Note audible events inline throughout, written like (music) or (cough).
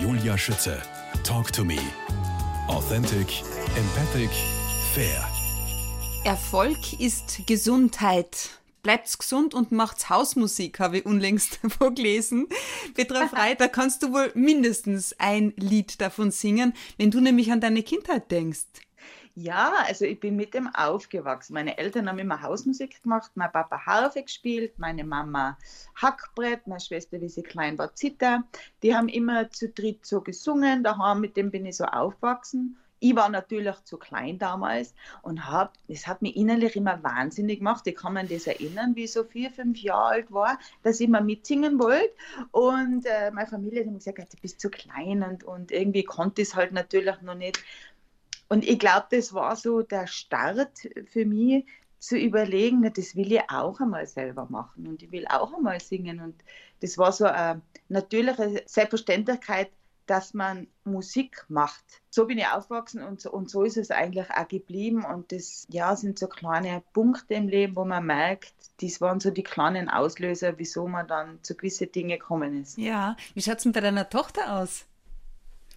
Julia Schütze. Talk to me. Authentic, empathic, fair. Erfolg ist Gesundheit. Bleibt's gesund und macht's Hausmusik, habe ich unlängst (laughs) vorgelesen. Petra (laughs) Frei, da kannst du wohl mindestens ein Lied davon singen, wenn du nämlich an deine Kindheit denkst. Ja, also ich bin mit dem aufgewachsen. Meine Eltern haben immer Hausmusik gemacht, mein Papa Harfe gespielt, meine Mama Hackbrett, meine Schwester, wie sie klein war, Zither. Die haben immer zu dritt so gesungen, daheim mit dem bin ich so aufgewachsen. Ich war natürlich zu klein damals und habe, das hat mich innerlich immer wahnsinnig gemacht. Ich kann an das erinnern, wie ich so vier, fünf Jahre alt war, dass ich mal mitsingen wollte. Und äh, meine Familie hat mir gesagt, du bist zu klein und, und irgendwie konnte ich es halt natürlich noch nicht. Und ich glaube, das war so der Start für mich, zu überlegen, das will ich auch einmal selber machen und ich will auch einmal singen. Und das war so eine natürliche Selbstverständlichkeit, dass man Musik macht. So bin ich aufgewachsen und so, und so ist es eigentlich auch geblieben. Und das ja, sind so kleine Punkte im Leben, wo man merkt, das waren so die kleinen Auslöser, wieso man dann zu gewissen Dingen gekommen ist. Ja, wie schaut es mit deiner Tochter aus?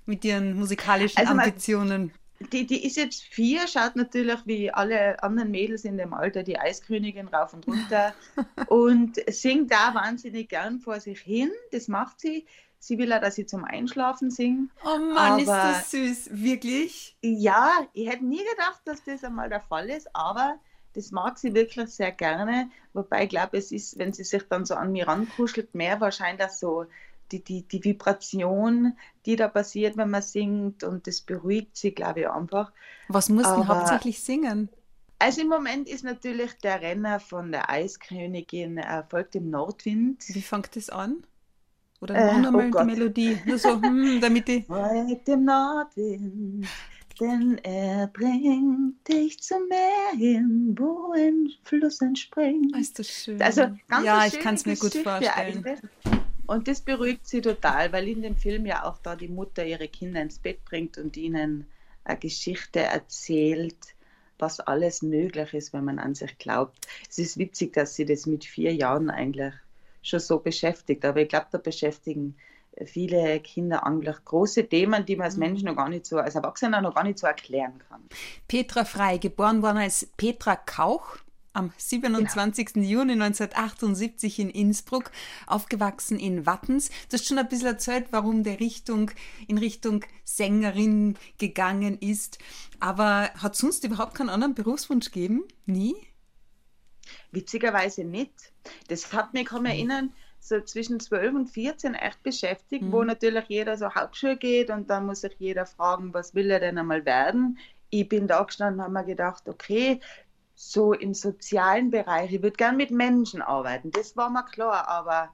Mit ihren musikalischen also Ambitionen? Die, die ist jetzt vier, schaut natürlich wie alle anderen Mädels in dem Alter die Eiskönigin rauf und runter (laughs) und singt da wahnsinnig gern vor sich hin. Das macht sie. Sie will auch, dass sie zum Einschlafen singt. Oh Mann, aber, ist das süß, wirklich? Ja, ich hätte nie gedacht, dass das einmal der Fall ist, aber das mag sie wirklich sehr gerne. Wobei ich glaube, es ist, wenn sie sich dann so an mir rankuschelt, mehr wahrscheinlich so die, die, die Vibration, die da passiert, wenn man singt und das beruhigt sie, glaube ich, einfach. Was muss man hauptsächlich singen? Also im Moment ist natürlich der Renner von der Eiskönigin äh, folgt dem Nordwind. Wie fängt das an? Oder äh, noch einmal oh die Melodie? Nur so, hm, damit die. (laughs) Folgt dem Nordwind, denn er bringt dich zum Meer hin, wo ein Fluss entspringt. Oh, ist das schön. Also ganz ja, ich kann es mir gut vorstellen. Und das beruhigt sie total, weil in dem Film ja auch da die Mutter ihre Kinder ins Bett bringt und ihnen eine Geschichte erzählt, was alles möglich ist, wenn man an sich glaubt. Es ist witzig, dass sie das mit vier Jahren eigentlich schon so beschäftigt. Aber ich glaube, da beschäftigen viele Kinder eigentlich große Themen, die man als mhm. Mensch noch gar nicht so, als Erwachsener noch gar nicht so erklären kann. Petra Frei, geboren worden als Petra Kauch, am 27. Genau. Juni 1978 in Innsbruck, aufgewachsen in Wattens. Du hast schon ein bisschen erzählt, warum der Richtung in Richtung Sängerin gegangen ist. Aber hat sonst überhaupt keinen anderen Berufswunsch gegeben? Nie? Witzigerweise nicht. Das hat mich, kann mich erinnern, so zwischen 12 und 14 echt beschäftigt, mhm. wo natürlich jeder so Hauptschule geht und dann muss sich jeder fragen, was will er denn einmal werden? Ich bin da gestanden und habe mir gedacht, okay, so im sozialen Bereich. Ich würde gern mit Menschen arbeiten, das war mir klar, aber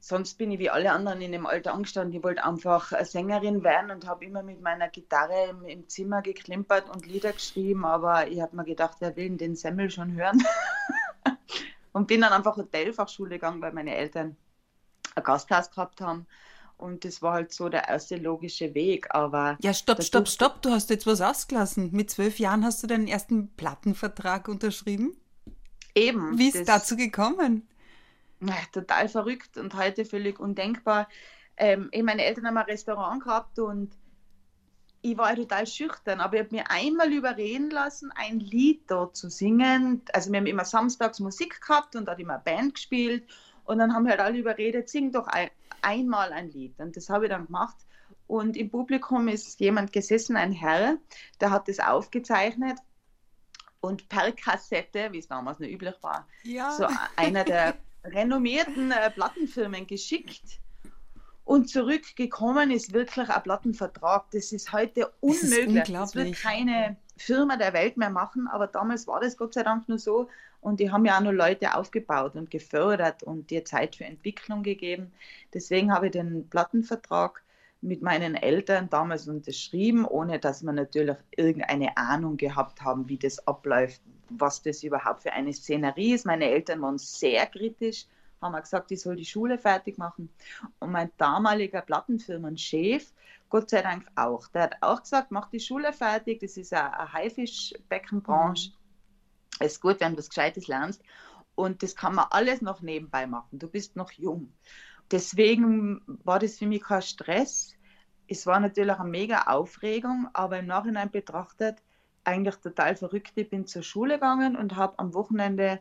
sonst bin ich wie alle anderen in dem Alter angestanden. Ich wollte einfach Sängerin werden und habe immer mit meiner Gitarre im, im, Zimmer geklimpert und Lieder geschrieben, aber ich habe mir gedacht, wer will den Semmel schon hören? (laughs) und bin dann einfach Hotelfachschule gegangen, weil meine Eltern ein Gasthaus gehabt haben. Und das war halt so der erste logische Weg. Aber ja, stopp, stopp, stopp. Du hast jetzt was ausgelassen. Mit zwölf Jahren hast du deinen ersten Plattenvertrag unterschrieben? Eben. Wie ist es dazu gekommen? Na, total verrückt und heute völlig undenkbar. Ähm, meine Eltern haben ein Restaurant gehabt und ich war total schüchtern, aber ich habe mir einmal überreden lassen, ein Lied dort zu singen. Also wir haben immer samstags Musik gehabt und da hat immer eine Band gespielt und dann haben halt alle überredet, sing doch ein, einmal ein Lied. Und das habe ich dann gemacht. Und im Publikum ist jemand gesessen, ein Herr, der hat das aufgezeichnet und per Kassette, wie es damals noch üblich war, ja. so einer der (laughs) renommierten äh, Plattenfirmen geschickt. Und zurückgekommen ist wirklich ein Plattenvertrag. Das ist heute unmöglich. Das, das wird keine Firma der Welt mehr machen, aber damals war das Gott sei Dank nur so. Und die haben ja auch noch Leute aufgebaut und gefördert und dir Zeit für Entwicklung gegeben. Deswegen habe ich den Plattenvertrag mit meinen Eltern damals unterschrieben, ohne dass wir natürlich irgendeine Ahnung gehabt haben, wie das abläuft, was das überhaupt für eine Szenerie ist. Meine Eltern waren sehr kritisch, haben gesagt, ich soll die Schule fertig machen. Und mein damaliger Plattenfirmenchef, Gott sei Dank auch, der hat auch gesagt, mach die Schule fertig, das ist eine Haifischbeckenbranche. Mhm ist gut, wenn du was Gescheites lernst. Und das kann man alles noch nebenbei machen. Du bist noch jung. Deswegen war das für mich kein Stress. es war natürlich eine mega Aufregung, aber im Nachhinein betrachtet eigentlich total verrückt. Ich bin zur Schule gegangen und habe am Wochenende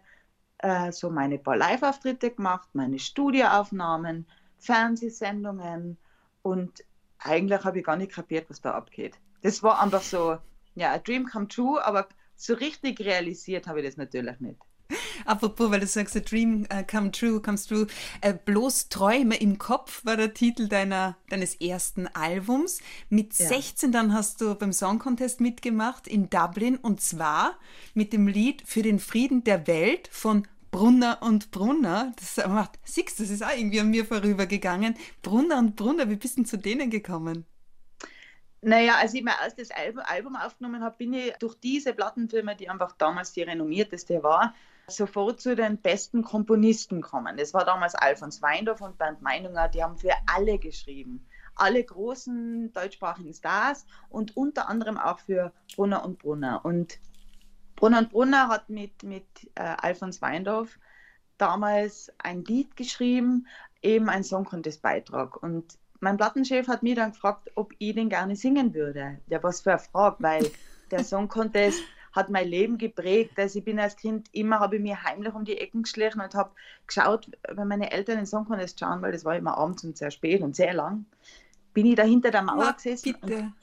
äh, so meine paar Live-Auftritte gemacht, meine Studioaufnahmen, Fernsehsendungen und eigentlich habe ich gar nicht kapiert, was da abgeht. Das war einfach so, ja, a dream come true, aber so richtig realisiert habe ich das natürlich nicht. Apropos, weil du sagst, a dream uh, come true, comes true. Uh, bloß Träume im Kopf war der Titel deiner, deines ersten Albums. Mit ja. 16 dann hast du beim Song Contest mitgemacht in Dublin und zwar mit dem Lied Für den Frieden der Welt von Brunner und Brunner. Das macht, siehst das ist auch irgendwie an mir vorübergegangen. Brunner und Brunner, wie bist du zu denen gekommen? Naja, als ich mein erstes Album aufgenommen habe, bin ich durch diese Plattenfirma, die einfach damals die renommierteste war, sofort zu den besten Komponisten gekommen. Das war damals Alfons Weindorf und Bernd Meinunger, die haben für alle geschrieben. Alle großen deutschsprachigen Stars und unter anderem auch für Brunner und Brunner. Und Brunner und Brunner hat mit, mit äh, Alfons Weindorf damals ein Lied geschrieben, eben ein Song Contest Beitrag. Und mein Plattenchef hat mich dann gefragt, ob ich den gerne singen würde. Ja, was für eine Frage, weil der (laughs) Song Contest hat mein Leben geprägt. Also ich bin als Kind immer, habe ich mir heimlich um die Ecken geschlichen und habe geschaut, wenn meine Eltern den Song Contest schauen, weil das war immer abends und sehr spät und sehr lang, bin ich da hinter der Mauer gesessen bitte. und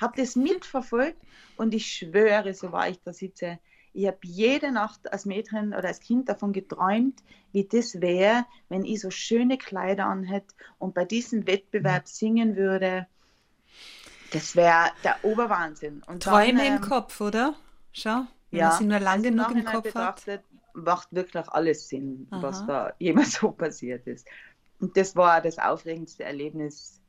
habe das mitverfolgt und ich schwöre, so war ich da sitze, ich habe jede Nacht als Mädchen oder als Kind davon geträumt, wie das wäre, wenn ich so schöne Kleider anhätte und bei diesem Wettbewerb singen würde. Das wäre der Oberwahnsinn. Und Träume dann, ähm, im Kopf, oder? Schau, wenn ja, man sie nur lange genug im Kopf hat. macht wirklich alles Sinn, Aha. was da (laughs) jemals so passiert ist. Und das war das aufregendste Erlebnis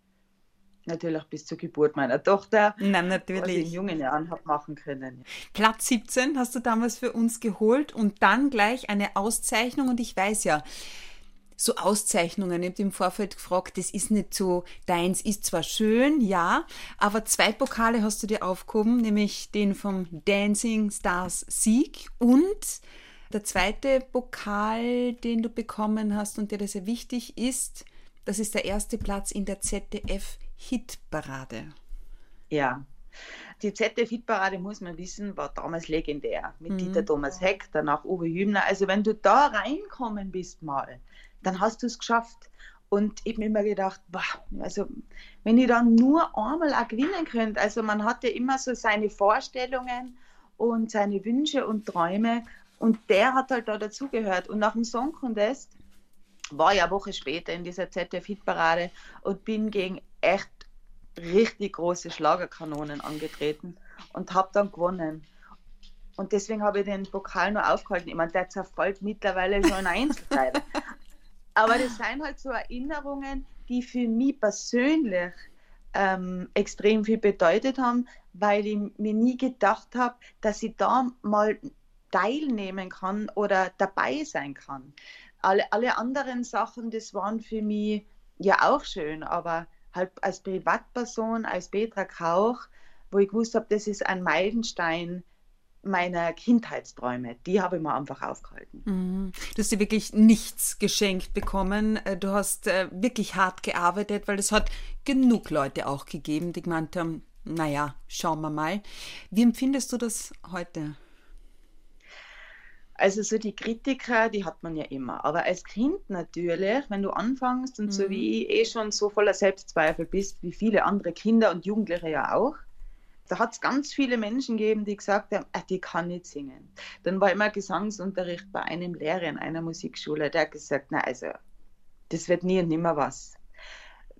natürlich bis zur Geburt meiner Tochter. Nein, natürlich. Was ich in jungen Jahren habe machen können. Platz 17 hast du damals für uns geholt und dann gleich eine Auszeichnung und ich weiß ja, so Auszeichnungen. Ich habe im Vorfeld gefragt, das ist nicht so deins, ist zwar schön, ja, aber zwei Pokale hast du dir aufgehoben, nämlich den vom Dancing Stars Sieg und der zweite Pokal, den du bekommen hast und der sehr wichtig ist, das ist der erste Platz in der ZDF Hitparade. Ja. Die ZDF-Hitparade, muss man wissen, war damals legendär. Mit mhm. Dieter Thomas Heck, danach Uwe Hübner. Also, wenn du da reinkommen bist mal, dann hast du es geschafft. Und ich habe mir immer gedacht, boah, also wenn ich dann nur einmal auch gewinnen könnte, also man hatte immer so seine Vorstellungen und seine Wünsche und Träume und der hat halt da dazugehört. Und nach dem Song Contest war ja eine Woche später in dieser ZDF-Hitparade und bin gegen echt richtig große Schlagerkanonen angetreten und habe dann gewonnen. Und deswegen habe ich den Pokal nur aufgehalten. Ich meine, der zerfällt mittlerweile schon in Einzelteile. (laughs) Aber das sind halt so Erinnerungen, die für mich persönlich ähm, extrem viel bedeutet haben, weil ich mir nie gedacht habe, dass ich da mal teilnehmen kann oder dabei sein kann. Alle, alle anderen Sachen, das waren für mich ja auch schön, aber halt als Privatperson, als Petra Kauch, wo ich gewusst habe, das ist ein Meilenstein meiner Kindheitsträume, die habe ich mir einfach aufgehalten. Mhm. Du hast dir wirklich nichts geschenkt bekommen. Äh, du hast äh, wirklich hart gearbeitet, weil es hat genug Leute auch gegeben, die gemeint haben, naja, schauen wir mal. Wie empfindest du das heute? Also so die Kritiker, die hat man ja immer. Aber als Kind natürlich, wenn du anfängst und mhm. so wie ich eh schon so voller Selbstzweifel bist, wie viele andere Kinder und Jugendliche ja auch, da hat es ganz viele Menschen gegeben, die gesagt haben, ah, die kann nicht singen. Dann war immer Gesangsunterricht bei einem Lehrer in einer Musikschule, der hat gesagt, na also, das wird nie und nimmer was.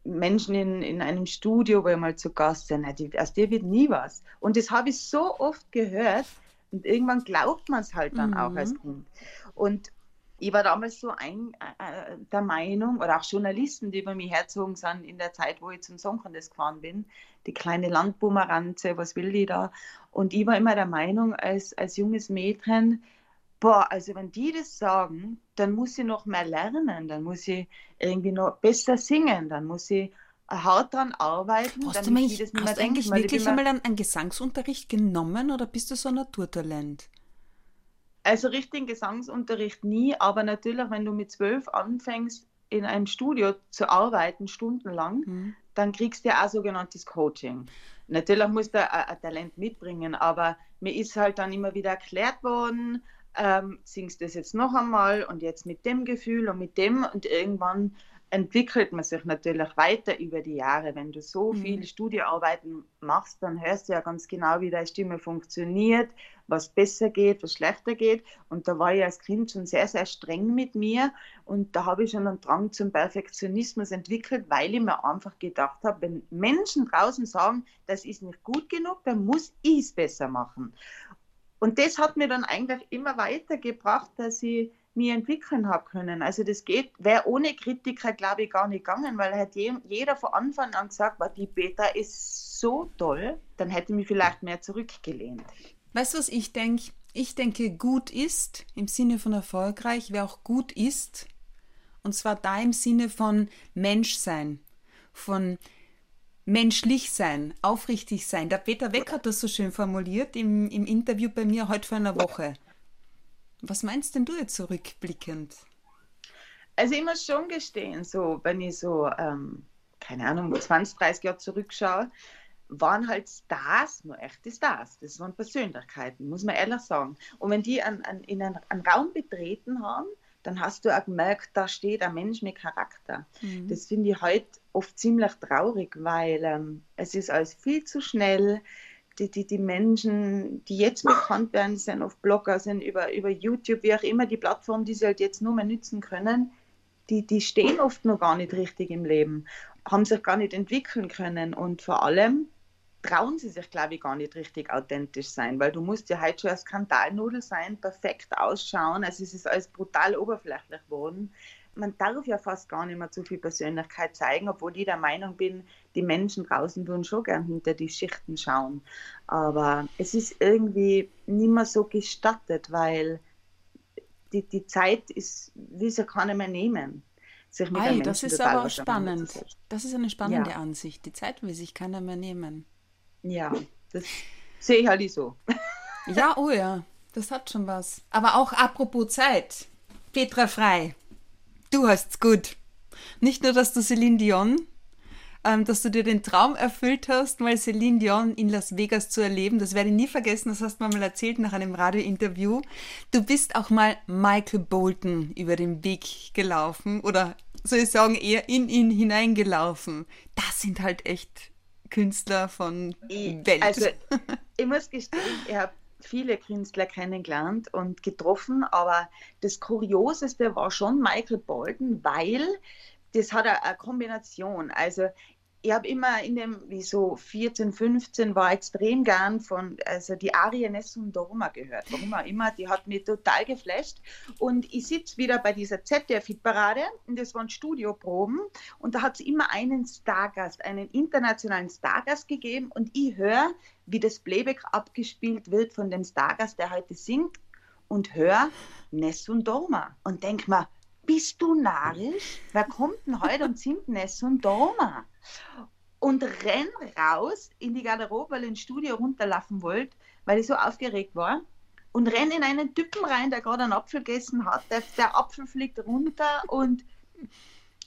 Menschen in, in einem Studio, wo ich mal zu Gast sind, aus dir wird nie was. Und das habe ich so oft gehört, und irgendwann glaubt man es halt dann mhm. auch als Kind. Und ich war damals so ein, äh, der Meinung, oder auch Journalisten, die über mich herzogen sind in der Zeit, wo ich zum Song Contest gefahren bin, die kleine Landbumeranze, was will die da? Und ich war immer der Meinung, als, als junges Mädchen, boah, also wenn die das sagen, dann muss ich noch mehr lernen, dann muss ich irgendwie noch besser singen, dann muss ich hart dran arbeiten. Hast du, mich, das hast du eigentlich wirklich einmal einen, einen Gesangsunterricht genommen oder bist du so ein Naturtalent? Also richtigen Gesangsunterricht nie, aber natürlich, wenn du mit zwölf anfängst, in einem Studio zu arbeiten, stundenlang, mhm. dann kriegst du ja auch sogenanntes Coaching. Natürlich musst du ein, ein Talent mitbringen, aber mir ist halt dann immer wieder erklärt worden, ähm, singst das jetzt noch einmal und jetzt mit dem Gefühl und mit dem und irgendwann entwickelt man sich natürlich weiter über die Jahre. Wenn du so mhm. viele Studioarbeiten machst, dann hörst du ja ganz genau, wie deine Stimme funktioniert, was besser geht, was schlechter geht. Und da war ich als Kind schon sehr, sehr streng mit mir. Und da habe ich schon einen Drang zum Perfektionismus entwickelt, weil ich mir einfach gedacht habe, wenn Menschen draußen sagen, das ist nicht gut genug, dann muss ich es besser machen. Und das hat mir dann eigentlich immer weitergebracht, dass ich mir entwickeln habe können. Also das geht, wäre ohne Kritiker, glaube ich, gar nicht gegangen, weil hat jeder von Anfang an gesagt, die Beta ist so toll, dann hätte ich mich vielleicht mehr zurückgelehnt. Weißt du, was ich denke? Ich denke, gut ist im Sinne von erfolgreich, wer auch gut ist. Und zwar da im Sinne von Menschsein, von menschlich sein, aufrichtig sein. Der Peter Weck hat das so schön formuliert im, im Interview bei mir heute vor einer Woche. Was meinst denn du jetzt zurückblickend? Also ich muss schon gestehen, so wenn ich so, ähm, keine Ahnung, 20, 30 Jahre zurückschaue, waren halt Stars, nur echte Stars. Das waren Persönlichkeiten, muss man ehrlich sagen. Und wenn die an, an, in einen, einen, Raum betreten haben, dann hast du auch gemerkt, da steht ein Mensch mit Charakter. Mhm. Das finde ich heute oft ziemlich traurig, weil ähm, es ist alles viel zu schnell die, die, die Menschen, die jetzt bekannt werden, sind oft Blogger, sind über, über YouTube, wie auch immer, die Plattform, die sie halt jetzt nur mehr nützen können, die, die stehen oft noch gar nicht richtig im Leben, haben sich gar nicht entwickeln können und vor allem trauen sie sich, glaube ich, gar nicht richtig authentisch sein, weil du musst ja heute schon als Skandalnudel sein, perfekt ausschauen, also es ist alles brutal oberflächlich geworden. Man darf ja fast gar nicht mehr zu viel Persönlichkeit zeigen, obwohl ich der Meinung bin, die Menschen draußen würden schon gern hinter die Schichten schauen. Aber es ist irgendwie nicht mehr so gestattet, weil die, die Zeit ist, will sie keiner mehr nehmen. Sich mit Ei, das ist aber spannend. Das ist eine spannende ja. Ansicht. Die Zeit will sich keiner mehr nehmen. Ja, das sehe ich halt so. (laughs) Ja, oh ja, das hat schon was. Aber auch apropos Zeit. Petra Frei, Du hast's gut. Nicht nur, dass du Celine Dion, ähm, dass du dir den Traum erfüllt hast, mal Celine Dion in Las Vegas zu erleben. Das werde ich nie vergessen, das hast du mir mal erzählt nach einem Radiointerview. Du bist auch mal Michael Bolton über den Weg gelaufen oder soll ich sagen, eher in ihn hineingelaufen. Das sind halt echt Künstler von Welt. Also, (laughs) ich muss gestehen, ich habe viele Künstler kennengelernt und getroffen, aber das Kurioseste war schon Michael Bolton, weil das hat eine Kombination. Also ich habe immer in dem, wie so 14, 15, war extrem gern von, also die Arie Nessun Dorma gehört. Warum auch immer, die hat mich total geflasht. Und ich sitze wieder bei dieser ZDF-Hitparade und das waren Studioproben und da hat es immer einen Stargast, einen internationalen Stargast gegeben und ich höre, wie das Playback abgespielt wird von dem Stargast, der heute singt und höre Nessun Dorma und denke mir, bist du narrisch? Wer kommt denn heute und singt Nessun Dorma? und renn raus in die Garderobe, weil ich ins Studio runterlaufen wollte, weil ich so aufgeregt war. Und renn in einen Typen rein, der gerade einen Apfel gegessen hat. Der, der Apfel fliegt runter und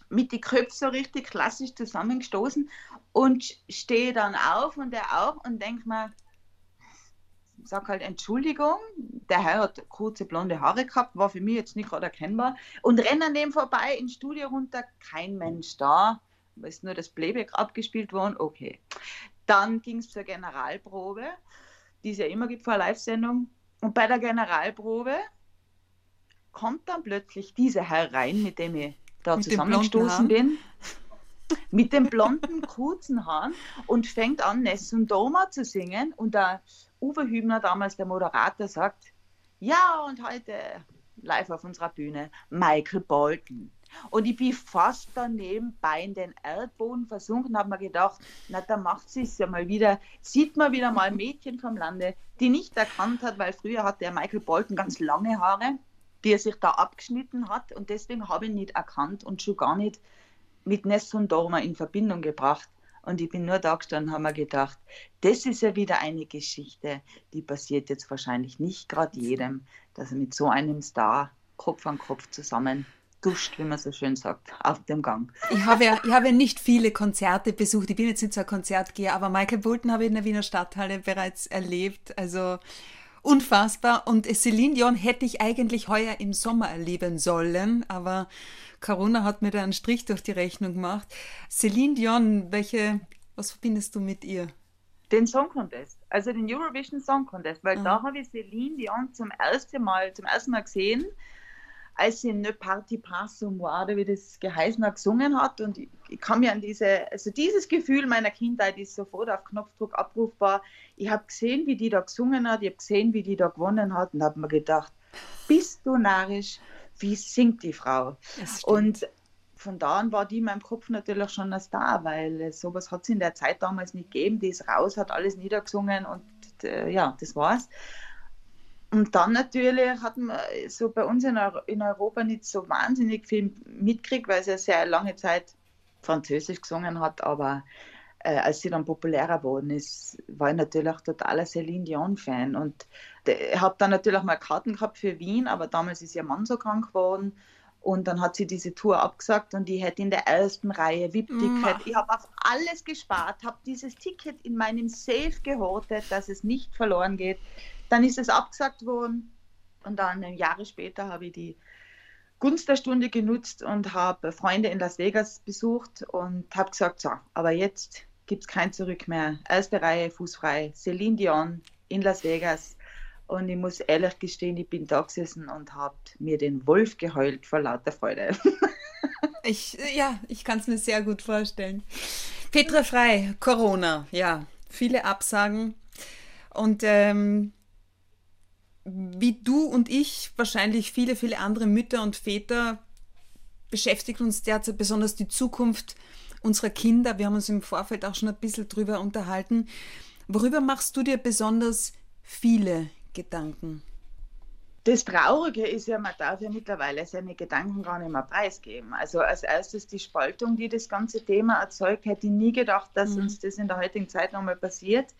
mit die Köpfe so richtig klassisch zusammengestoßen und stehe dann auf und er auch und denke mir, sag halt Entschuldigung, der Herr hat kurze blonde Haare gehabt, war für mich jetzt nicht gerade erkennbar und renne an dem vorbei ins Studio runter, kein Mensch da ist nur das Playback abgespielt worden, okay. Dann ging es zur Generalprobe, die es ja immer gibt vor einer Live-Sendung. Und bei der Generalprobe kommt dann plötzlich dieser Herr rein, mit dem ich da mit zusammengestoßen bin, mit den blonden, kurzen Haaren und fängt an, Ness und Doma zu singen. Und der Uwe Hübner, damals der Moderator, sagt, ja, und heute live auf unserer Bühne Michael Bolton. Und ich bin fast daneben bei in den Erdboden versunken habe mir gedacht, na, da macht sie es ja mal wieder, sieht man wieder mal ein Mädchen vom Lande, die nicht erkannt hat, weil früher hatte der Michael Bolton ganz lange Haare, die er sich da abgeschnitten hat und deswegen habe ich ihn nicht erkannt und schon gar nicht mit Ness und Dorma in Verbindung gebracht. Und ich bin nur da gestanden und habe mir gedacht, das ist ja wieder eine Geschichte, die passiert jetzt wahrscheinlich nicht gerade jedem, dass er mit so einem Star Kopf an Kopf zusammen duscht, wie man so schön sagt, auf dem Gang. Ich habe ja, ich habe ja nicht viele Konzerte besucht. Ich bin jetzt nicht so ein Konzertgeher, aber Michael Bolton habe ich in der Wiener Stadthalle bereits erlebt. Also unfassbar. Und Celine Dion hätte ich eigentlich heuer im Sommer erleben sollen, aber Corona hat mir da einen Strich durch die Rechnung gemacht. Celine Dion, welche, was verbindest du mit ihr? Den Song Contest, also den Eurovision Song Contest, weil ah. da habe ich Celine Dion zum ersten Mal, zum ersten Mal gesehen als sie Ne Party Pas Moi, wie das geheißen hat, gesungen hat. Und ich, ich kann mir an diese, also dieses Gefühl meiner Kindheit ist sofort auf Knopfdruck abrufbar. Ich habe gesehen, wie die da gesungen hat, ich habe gesehen, wie die da gewonnen hat und habe mir gedacht, bist du narrisch, wie singt die Frau? Und von da an war die in meinem Kopf natürlich schon ein Star, weil sowas hat es in der Zeit damals nicht gegeben. Die ist raus, hat alles niedergesungen und äh, ja, das war's. Und dann natürlich hat man so bei uns in, Europa nicht so wahnsinnig viel mitgekriegt, weil sie ja sehr lange Zeit Französisch gesungen hat, aber äh, als sie dann populärer geworden ist, war ich natürlich auch totaler Celine Dion-Fan. Und ich habe dann natürlich mal Karten gehabt für Wien, aber damals ist ihr Mann so krank geworden. Und dann hat sie diese Tour abgesagt und ich hätte in der ersten Reihe VIP-Ticket. Ich habe auf alles gespart, habe dieses Ticket in meinem Safe gehortet, dass es nicht verloren geht. Dann ist es abgesagt worden und dann Jahre später habe ich die Gunst der Stunde genutzt und habe Freunde in Las Vegas besucht und habe gesagt, so, aber jetzt gibt es kein Zurück mehr. Erste Reihe, fußfrei, Celine Dion in Las Vegas. Und ich muss ehrlich gestehen, ich bin da gesessen und habe mir den Wolf geheult vor lauter Freude. (laughs) ich, ja, ich kann es mir sehr gut vorstellen. Petra Frei, Corona, ja, viele Absagen. Und ähm, wie du und ich, wahrscheinlich viele, viele andere Mütter und Väter, beschäftigt uns derzeit besonders die Zukunft unserer Kinder. Wir haben uns im Vorfeld auch schon ein bisschen drüber unterhalten. Worüber machst du dir besonders viele Gedanken? Das Traurige ist ja, man darf ja mittlerweile seine Gedanken gar nicht mehr preisgeben. Also als erstes die Spaltung, die das ganze Thema erzeugt, hätte ich nie gedacht, dass mhm. uns das in der heutigen Zeit nochmal passiert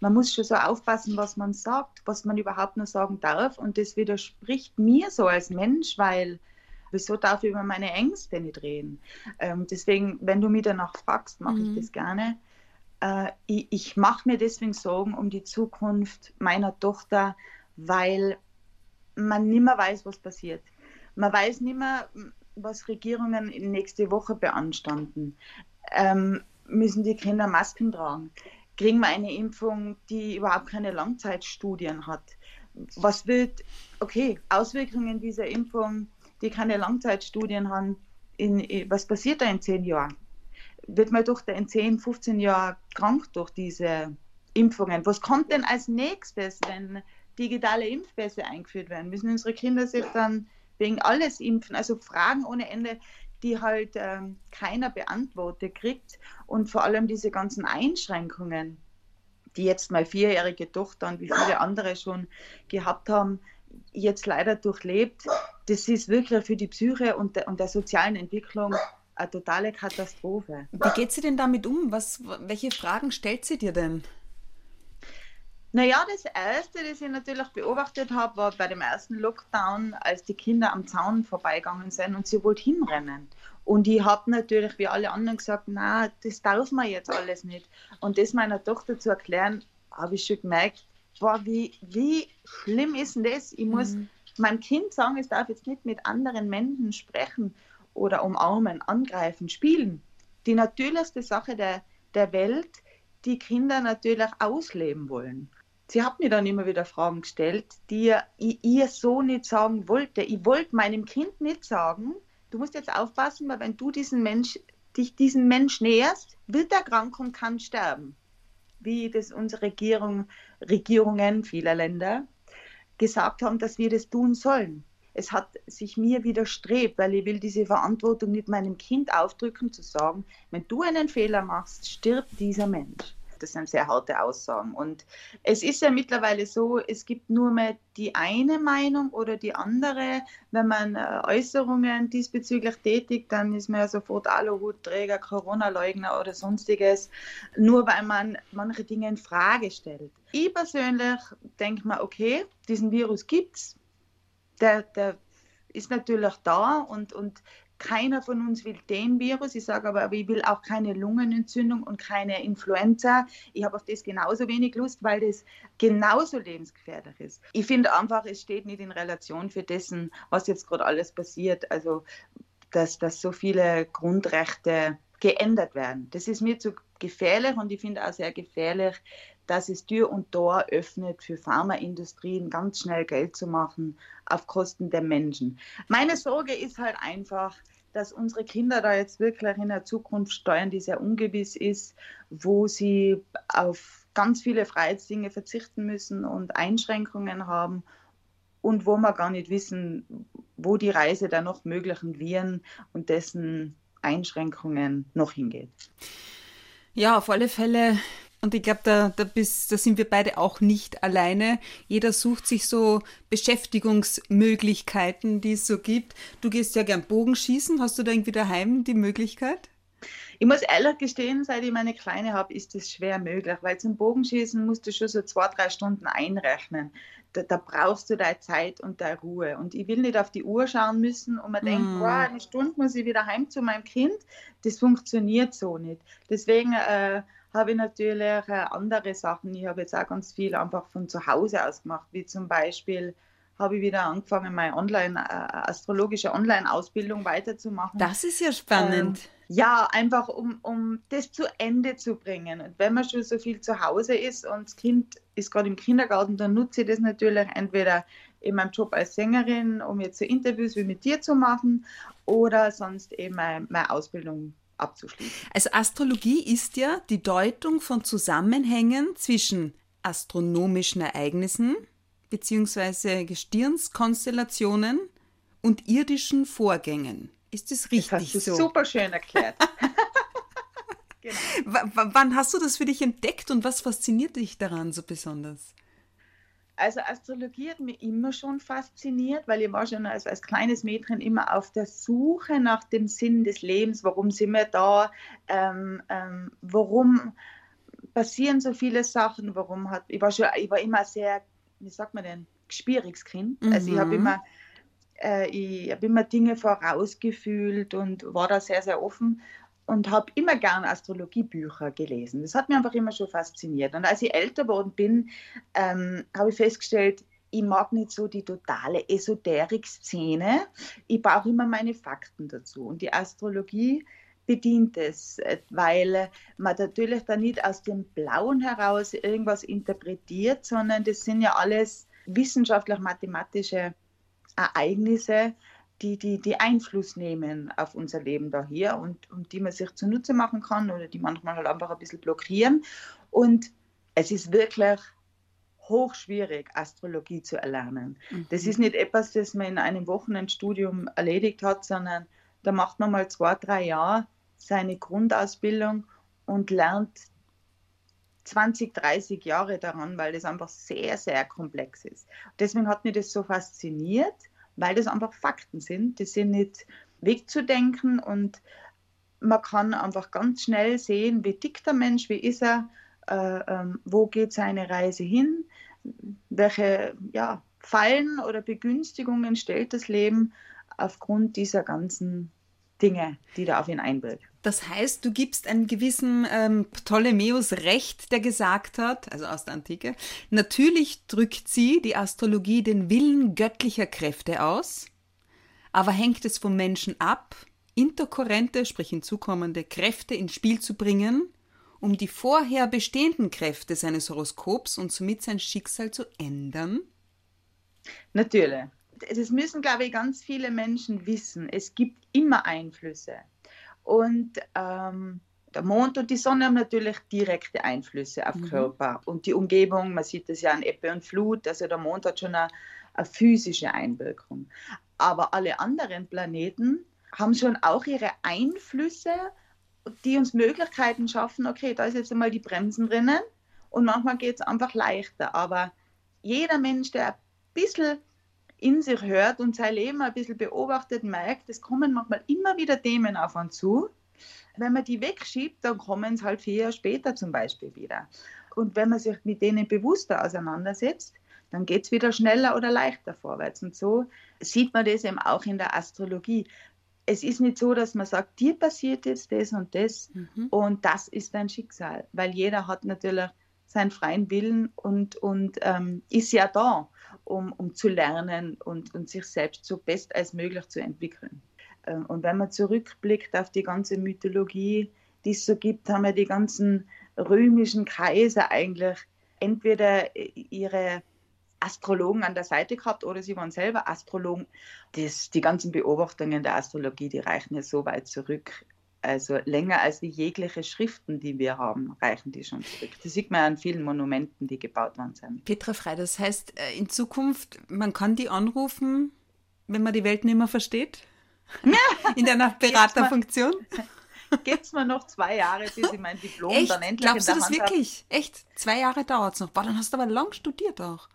man muss schon so aufpassen, was man sagt, was man überhaupt nur sagen darf. Und das widerspricht mir so als Mensch, weil wieso darf ich über meine Ängste nicht reden? Ähm, deswegen, wenn du mich danach fragst, mache mhm. ich das gerne. Äh, ich, ich mache mir deswegen Sorgen um die Zukunft meiner Tochter, weil man nicht mehr weiß, was passiert. Man weiß nicht mehr, was Regierungen nächste Woche beanstanden. Ähm, müssen die Kinder Masken tragen? kriegen wir eine Impfung, die überhaupt keine Langzeitstudien hat. Was wird, okay, Auswirkungen dieser Impfung, die keine Langzeitstudien haben, in, was passiert da in zehn Jahren? Wird man doch in 10, 15 Jahren krank durch diese Impfungen? Was kommt denn als nächstes, wenn digitale Impfpässe eingeführt werden? Müssen unsere Kinder sich dann wegen alles impfen? Also Fragen ohne Ende, die halt ähm, keiner beantwortet kriegt. Und vor allem diese ganzen Einschränkungen, die jetzt meine vierjährige Tochter und wie viele andere schon gehabt haben, jetzt leider durchlebt, das ist wirklich für die Psyche und der, und der sozialen Entwicklung eine totale Katastrophe. Wie geht sie denn damit um? Was, welche Fragen stellt sie dir denn? Naja, das Erste, das ich natürlich beobachtet habe, war bei dem ersten Lockdown, als die Kinder am Zaun vorbeigegangen sind und sie wollten hinrennen. Und ich habe natürlich wie alle anderen gesagt, na, das darf man jetzt alles nicht. Und das meiner Tochter zu erklären, habe ich schon gemerkt, boah, wie, wie schlimm ist denn das? Ich muss mhm. meinem Kind sagen, es darf jetzt nicht mit anderen Menschen sprechen oder umarmen, angreifen, spielen. Die natürlichste Sache der, der Welt, die Kinder natürlich ausleben wollen sie hat mir dann immer wieder Fragen gestellt, die ich ihr so nicht sagen wollte. Ich wollte meinem Kind nicht sagen, du musst jetzt aufpassen, weil wenn du diesen Mensch, dich diesem Mensch näherst, wird er krank und kann sterben. Wie das unsere Regierung, Regierungen vieler Länder gesagt haben, dass wir das tun sollen. Es hat sich mir widerstrebt, weil ich will diese Verantwortung nicht meinem Kind aufdrücken, zu sagen, wenn du einen Fehler machst, stirbt dieser Mensch das sind sehr harte Aussagen. Und es ist ja mittlerweile so, es gibt nur mehr die eine Meinung oder die andere. Wenn man äh, Äußerungen diesbezüglich tätigt, dann ist man ja sofort Aluhutträger, Corona-Leugner oder sonstiges, nur weil man manche Dinge in Frage stellt. Ich persönlich denke mal, okay, diesen Virus gibt es, der, der ist natürlich da und, und keiner von uns will den Virus. Ich sage aber, ich will auch keine Lungenentzündung und keine Influenza. Ich habe auf das genauso wenig Lust, weil das genauso lebensgefährlich ist. Ich finde einfach, es steht nicht in Relation für dessen, was jetzt gerade alles passiert. Also, dass, dass so viele Grundrechte geändert werden. Das ist mir zu gefährlich und ich finde auch sehr gefährlich, dass es Tür und Tor öffnet für Pharmaindustrien, ganz schnell Geld zu machen auf Kosten der Menschen. Meine Sorge ist halt einfach, dass unsere Kinder da jetzt wirklich in der Zukunft steuern, die sehr ungewiss ist, wo sie auf ganz viele Freiheitsdinge verzichten müssen und Einschränkungen haben und wo wir gar nicht wissen, wo die Reise der noch möglichen Viren und dessen Einschränkungen noch hingeht. Ja, auf alle Fälle und ich glaube, da, da, da sind wir beide auch nicht alleine. Jeder sucht sich so Beschäftigungsmöglichkeiten, die es so gibt. Du gehst ja gern Bogenschießen. Hast du da irgendwie daheim die Möglichkeit? Ich muss ehrlich gestehen, seit ich meine Kleine habe, ist das schwer möglich, weil zum Bogenschießen musst du schon so zwei, drei Stunden einrechnen. Da, da, brauchst du deine Zeit und deine Ruhe. Und ich will nicht auf die Uhr schauen müssen und mir mm. denken, wow, eine Stunde muss ich wieder heim zu meinem Kind. Das funktioniert so nicht. Deswegen äh, habe ich natürlich andere Sachen. Ich habe jetzt auch ganz viel einfach von zu Hause aus gemacht, wie zum Beispiel habe ich wieder angefangen, meine Online, äh, astrologische Online-Ausbildung weiterzumachen. Das ist ja spannend. Ähm, ja, einfach um, um das zu Ende zu bringen. Und wenn man schon so viel zu Hause ist und das Kind ist gerade im Kindergarten, dann nutze ich das natürlich entweder in meinem Job als Sängerin, um jetzt so Interviews wie mit dir zu machen, oder sonst eben meine, meine Ausbildung abzuschließen. Also Astrologie ist ja die Deutung von Zusammenhängen zwischen astronomischen Ereignissen bzw. Gestirnskonstellationen und irdischen Vorgängen. Ist das richtig das hast du so? Super schön erklärt. (laughs) genau. wann hast du das für dich entdeckt und was fasziniert dich daran so besonders? Also Astrologie hat mich immer schon fasziniert, weil ich war schon als, als kleines Mädchen immer auf der Suche nach dem Sinn des Lebens. Warum sind wir da? Ähm, ähm, warum passieren so viele Sachen? Warum hat ich war schon, ich war immer sehr, wie sagt man denn, gespieriges Kind. Mhm. Also ich habe mhm. immer äh, ich habe immer Dinge vorausgefühlt und war da sehr, sehr offen und habe immer gern Astrologiebücher gelesen. Das hat mich einfach immer schon fasziniert. Und als ich älter geworden bin, ähm, habe ich festgestellt, ich mag nicht so die totale Esoterik-Szene. Ich brauche immer meine Fakten dazu. Und die Astrologie bedient es, weil man natürlich da nicht aus dem Blauen heraus irgendwas interpretiert, sondern das sind ja alles wissenschaftlich-mathematische Ereignisse, die, die, die Einfluss nehmen auf unser Leben da hier und, und die man sich zunutze machen kann oder die manchmal halt einfach ein bisschen blockieren. Und es ist wirklich hochschwierig, Astrologie zu erlernen. Mhm. Das ist nicht etwas, das man in einem Wochenendstudium erledigt hat, sondern da macht man mal zwei, drei Jahre seine Grundausbildung und lernt 20, 30 Jahre daran, weil das einfach sehr, sehr komplex ist. Deswegen hat mich das so fasziniert weil das einfach Fakten sind. Die sind nicht wegzudenken und man kann einfach ganz schnell sehen, wie tickt der Mensch, wie ist er, äh, ähm, wo geht seine Reise hin, welche ja, Fallen oder Begünstigungen stellt das Leben aufgrund dieser ganzen Dinge, die da auf ihn einwirken. Das heißt, du gibst einen gewissen ähm, Ptolemäus recht, der gesagt hat, also aus der Antike, natürlich drückt sie, die Astrologie, den Willen göttlicher Kräfte aus, aber hängt es vom Menschen ab, interkorrente, sprich hinzukommende Kräfte ins Spiel zu bringen, um die vorher bestehenden Kräfte seines Horoskops und somit sein Schicksal zu ändern? Natürlich das müssen, glaube ich, ganz viele Menschen wissen. Es gibt immer Einflüsse. Und ähm, der Mond und die Sonne haben natürlich direkte Einflüsse auf mhm. Körper und die Umgebung. Man sieht das ja an Ebbe und Flut. Also der Mond hat schon eine, eine physische Einwirkung. Aber alle anderen Planeten haben schon auch ihre Einflüsse, die uns Möglichkeiten schaffen. Okay, da ist jetzt einmal die Bremsen drinnen und manchmal geht es einfach leichter. Aber jeder Mensch, der ein bisschen in sich hört und sein Leben ein bisschen beobachtet, merkt, es kommen manchmal immer wieder Themen auf uns zu. Wenn man die wegschiebt, dann kommen es halt vier Jahre später zum Beispiel wieder. Und wenn man sich mit denen bewusster auseinandersetzt, dann geht es wieder schneller oder leichter vorwärts. Und so sieht man das eben auch in der Astrologie. Es ist nicht so, dass man sagt, dir passiert jetzt das und das mhm. und das ist dein Schicksal, weil jeder hat natürlich seinen freien Willen und, und ähm, ist ja da, um, um zu lernen und, und sich selbst so best als möglich zu entwickeln. Ähm, und wenn man zurückblickt auf die ganze Mythologie, die es so gibt, haben ja die ganzen römischen Kaiser eigentlich entweder ihre Astrologen an der Seite gehabt oder sie waren selber Astrologen. Das, die ganzen Beobachtungen der Astrologie, die reichen ja so weit zurück. Also länger als wie jegliche Schriften, die wir haben, reichen die schon zurück. Das sieht man an vielen Monumenten, die gebaut worden sind. Petra Frei, das heißt, äh, in Zukunft, man kann die anrufen, wenn man die Welt nicht mehr versteht? (laughs) in deiner Beraterfunktion? (laughs) Gibt es mir noch zwei Jahre, bis ich mein Diplom Echt? dann endlich Glaubst in du der das Hand wirklich? Echt? Zwei Jahre dauert es noch. Boah, dann hast du aber lang studiert auch.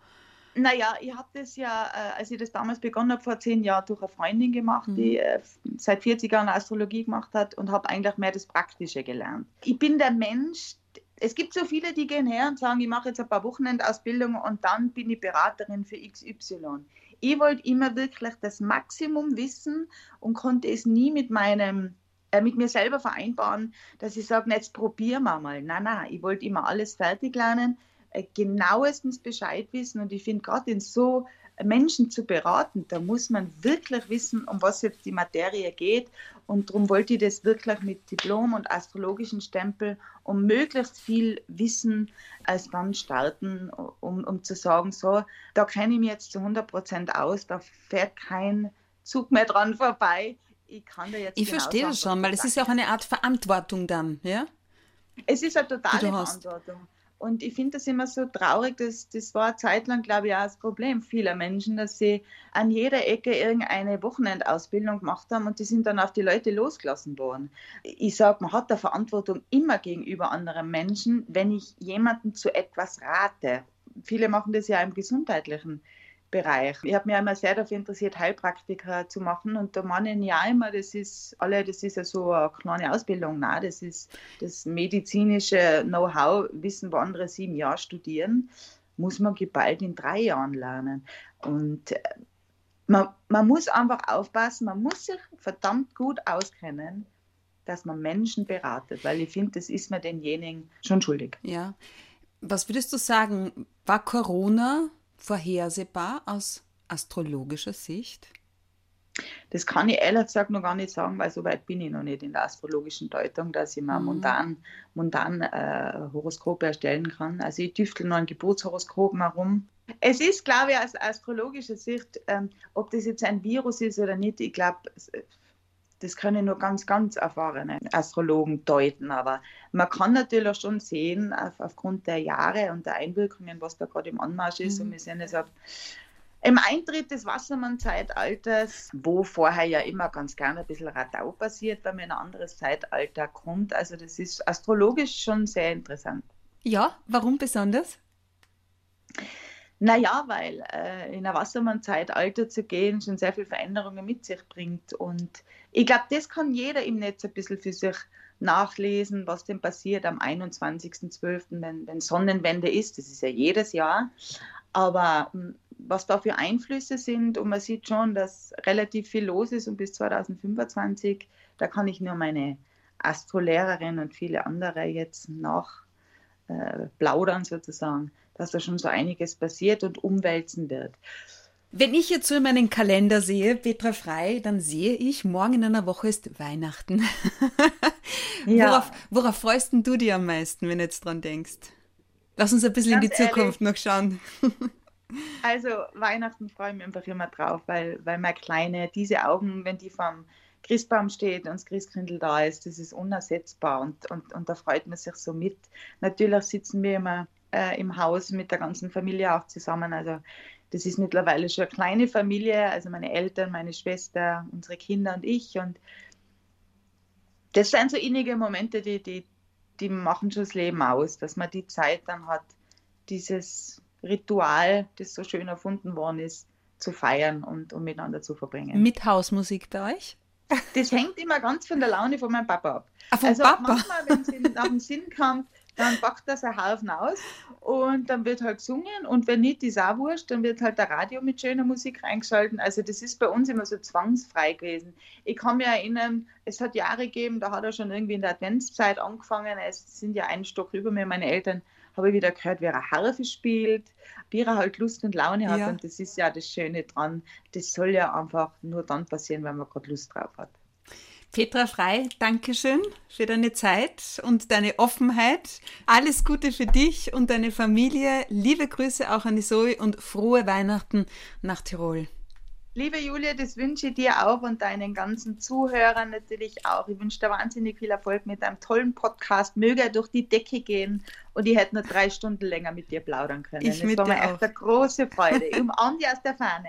Naja, ich habe das ja, äh, als ich das damals begonnen habe, vor zehn Jahren, durch eine Freundin gemacht, Mhm. die äh, seit 40 Jahren Astrologie gemacht hat und habe eigentlich mehr das Praktische gelernt. Ich bin der Mensch, es gibt so viele, die gehen her und sagen, ich mache jetzt ein paar Wochenendausbildungen und dann bin ich Beraterin für XY. Ich wollte immer wirklich das Maximum wissen und konnte es nie mit meinem äh, mit mir selber vereinbaren, dass ich sage, jetzt probieren wir mal. Nein, nein, ich wollte immer alles fertig lernen, genauestens Bescheid wissen und ich finde gerade in so Menschen zu beraten, da muss man wirklich wissen, um was jetzt die Materie geht und darum wollte ich das wirklich mit Diplom und astrologischen Stempel, um möglichst viel Wissen als dann starten, um, um zu sagen, so, da kenne ich mich jetzt zu 100 Prozent aus, da fährt kein Zug mehr dran vorbei. Ich kann da jetzt Ich genau verstehe sagen, das schon, weil es ist ja auch eine Art Verantwortung dann, ja? Es ist eine totale. Verantwortung. Und ich finde das immer so traurig, dass das war eine Zeit lang, glaube ich, auch das Problem vieler Menschen, dass sie an jeder Ecke irgendeine Wochenendausbildung gemacht haben und die sind dann auf die Leute losgelassen worden. Ich sage, man hat eine Verantwortung immer gegenüber anderen Menschen, wenn ich jemanden zu etwas rate. Viele machen das ja im gesundheitlichen Bereich. Ich habe mich immer sehr dafür interessiert, Heilpraktiker zu machen und da meinen ja immer, das ist alle, das ist ja so eine kleine Ausbildung, nein, das ist das medizinische Know-how, Wissen, wo andere sieben Jahre studieren, muss man geballt in drei Jahren lernen. Und äh, man, man muss einfach aufpassen, man muss sich verdammt gut auskennen, dass man Menschen beratet, weil ich finde, das ist man denjenigen schon schuldig. Ja. Was würdest du sagen, war Corona vorhersehbar aus astrologischer Sicht? Das kann ich ehrlich gesagt noch gar nicht sagen, weil so weit bin ich noch nicht in der astrologischen Deutung, dass ich mir Mhm. mundan, mundan äh, Horoskope erstellen kann. Also ich tüftel noch ein Geburtshoroskop herum. Es ist, glaube ich, aus astrologischer Sicht, ähm, ob das jetzt ein Virus ist oder nicht, ich glaube, das können nur ganz, ganz erfahrene Astrologen deuten. Aber man kann natürlich schon sehen, auf, aufgrund der Jahre und der Einwirkungen, was da gerade im Anmarsch ist. Mhm. Und wir sehen es auf im Eintritt des Wassermann-Zeitalters, wo vorher ja immer ganz gerne ein bisschen Radau passiert, wenn man in ein anderes Zeitalter kommt. Also das ist astrologisch schon sehr interessant. Ja, warum besonders? Naja, weil äh, in ein Wassermann-Zeitalter zu gehen schon sehr viele Veränderungen mit sich bringt. Und ich glaube, das kann jeder im Netz ein bisschen für sich nachlesen, was denn passiert am 21.12., wenn, wenn Sonnenwende ist. Das ist ja jedes Jahr. Aber mh, was da für Einflüsse sind und man sieht schon, dass relativ viel los ist und bis 2025, da kann ich nur meine Astrolehrerin und viele andere jetzt nach äh, sozusagen, dass da schon so einiges passiert und umwälzen wird. Wenn ich jetzt so in meinen Kalender sehe, Petra Frei, dann sehe ich, morgen in einer Woche ist Weihnachten. (laughs) Ja. worauf, worauf freust denn du dich am meisten, wenn du jetzt dran denkst? Lass uns ein bisschen in die Ganz ehrlich. Zukunft noch schauen. (laughs) Also Weihnachten freue ich mich einfach immer drauf, weil, weil meine Kleine, diese Augen, wenn die vom Christbaum steht und das Christkindl da ist, das ist unersetzbar und, und, und da freut man sich so mit. Natürlich sitzen wir immer äh, im Haus mit der ganzen Familie auch zusammen. Also das ist mittlerweile schon eine kleine Familie, also meine Eltern, meine Schwester, unsere Kinder und ich. Und das sind so innige Momente, die, die, die machen schon das Leben aus, dass man die Zeit dann hat, dieses Ritual, das so schön erfunden worden ist, zu feiern und, und miteinander zu verbringen. Mit Hausmusik bei euch? Das hängt immer ganz von der Laune von meinem Papa ab. Ah, also Papa? manchmal, wenn es nach dem Sinn kommt, dann packt das ein Haufen aus und dann wird halt gesungen und wenn nicht, ist auch wurscht, dann wird halt der Radio mit schöner Musik reingeschalten. Also das ist bei uns immer so zwangsfrei gewesen. Ich kann mich erinnern, es hat Jahre gegeben, da hat er schon irgendwie in der Adventszeit angefangen, es sind ja einen Stock über mir, meine Eltern, habe ich wieder gehört, wie er Harfe spielt, wie er halt Lust und Laune hat. Ja. Und das ist ja das Schöne dran. Das soll ja einfach nur dann passieren, wenn man gerade Lust drauf hat. Petra Frei, danke schön für deine Zeit und deine Offenheit. Alles Gute für dich und deine Familie. Liebe Grüße auch an die Zoe und frohe Weihnachten nach Tirol. Liebe Julia, das wünsche ich dir auch und deinen ganzen Zuhörern natürlich auch. Ich wünsche dir wahnsinnig viel Erfolg mit einem tollen Podcast. Möge er durch die Decke gehen und ich hätte nur drei Stunden länger mit dir plaudern können. Ich das war mir echt eine große Freude. Ich umarme dich aus der Fahne.